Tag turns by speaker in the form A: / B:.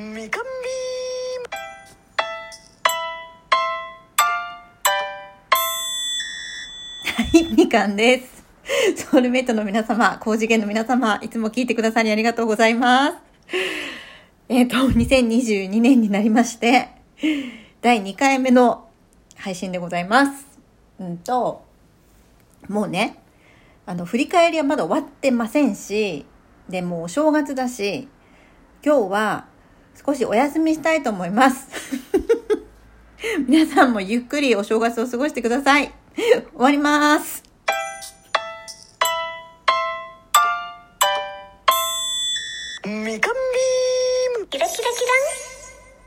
A: みかんは
B: い、みかんです。ソウルメイトの皆様、高次元の皆様、いつも聞いてくださりありがとうございます。えっ、と、2022年になりまして、第2回目の配信でございます。うんと、もうね、あの、振り返りはまだ終わってませんし、で、もお正月だし、今日は少しお休みしたいと思います。皆さんもゆっくりお正月を過ごしてください。終わります。
A: みかんビーム
C: キラキラキラン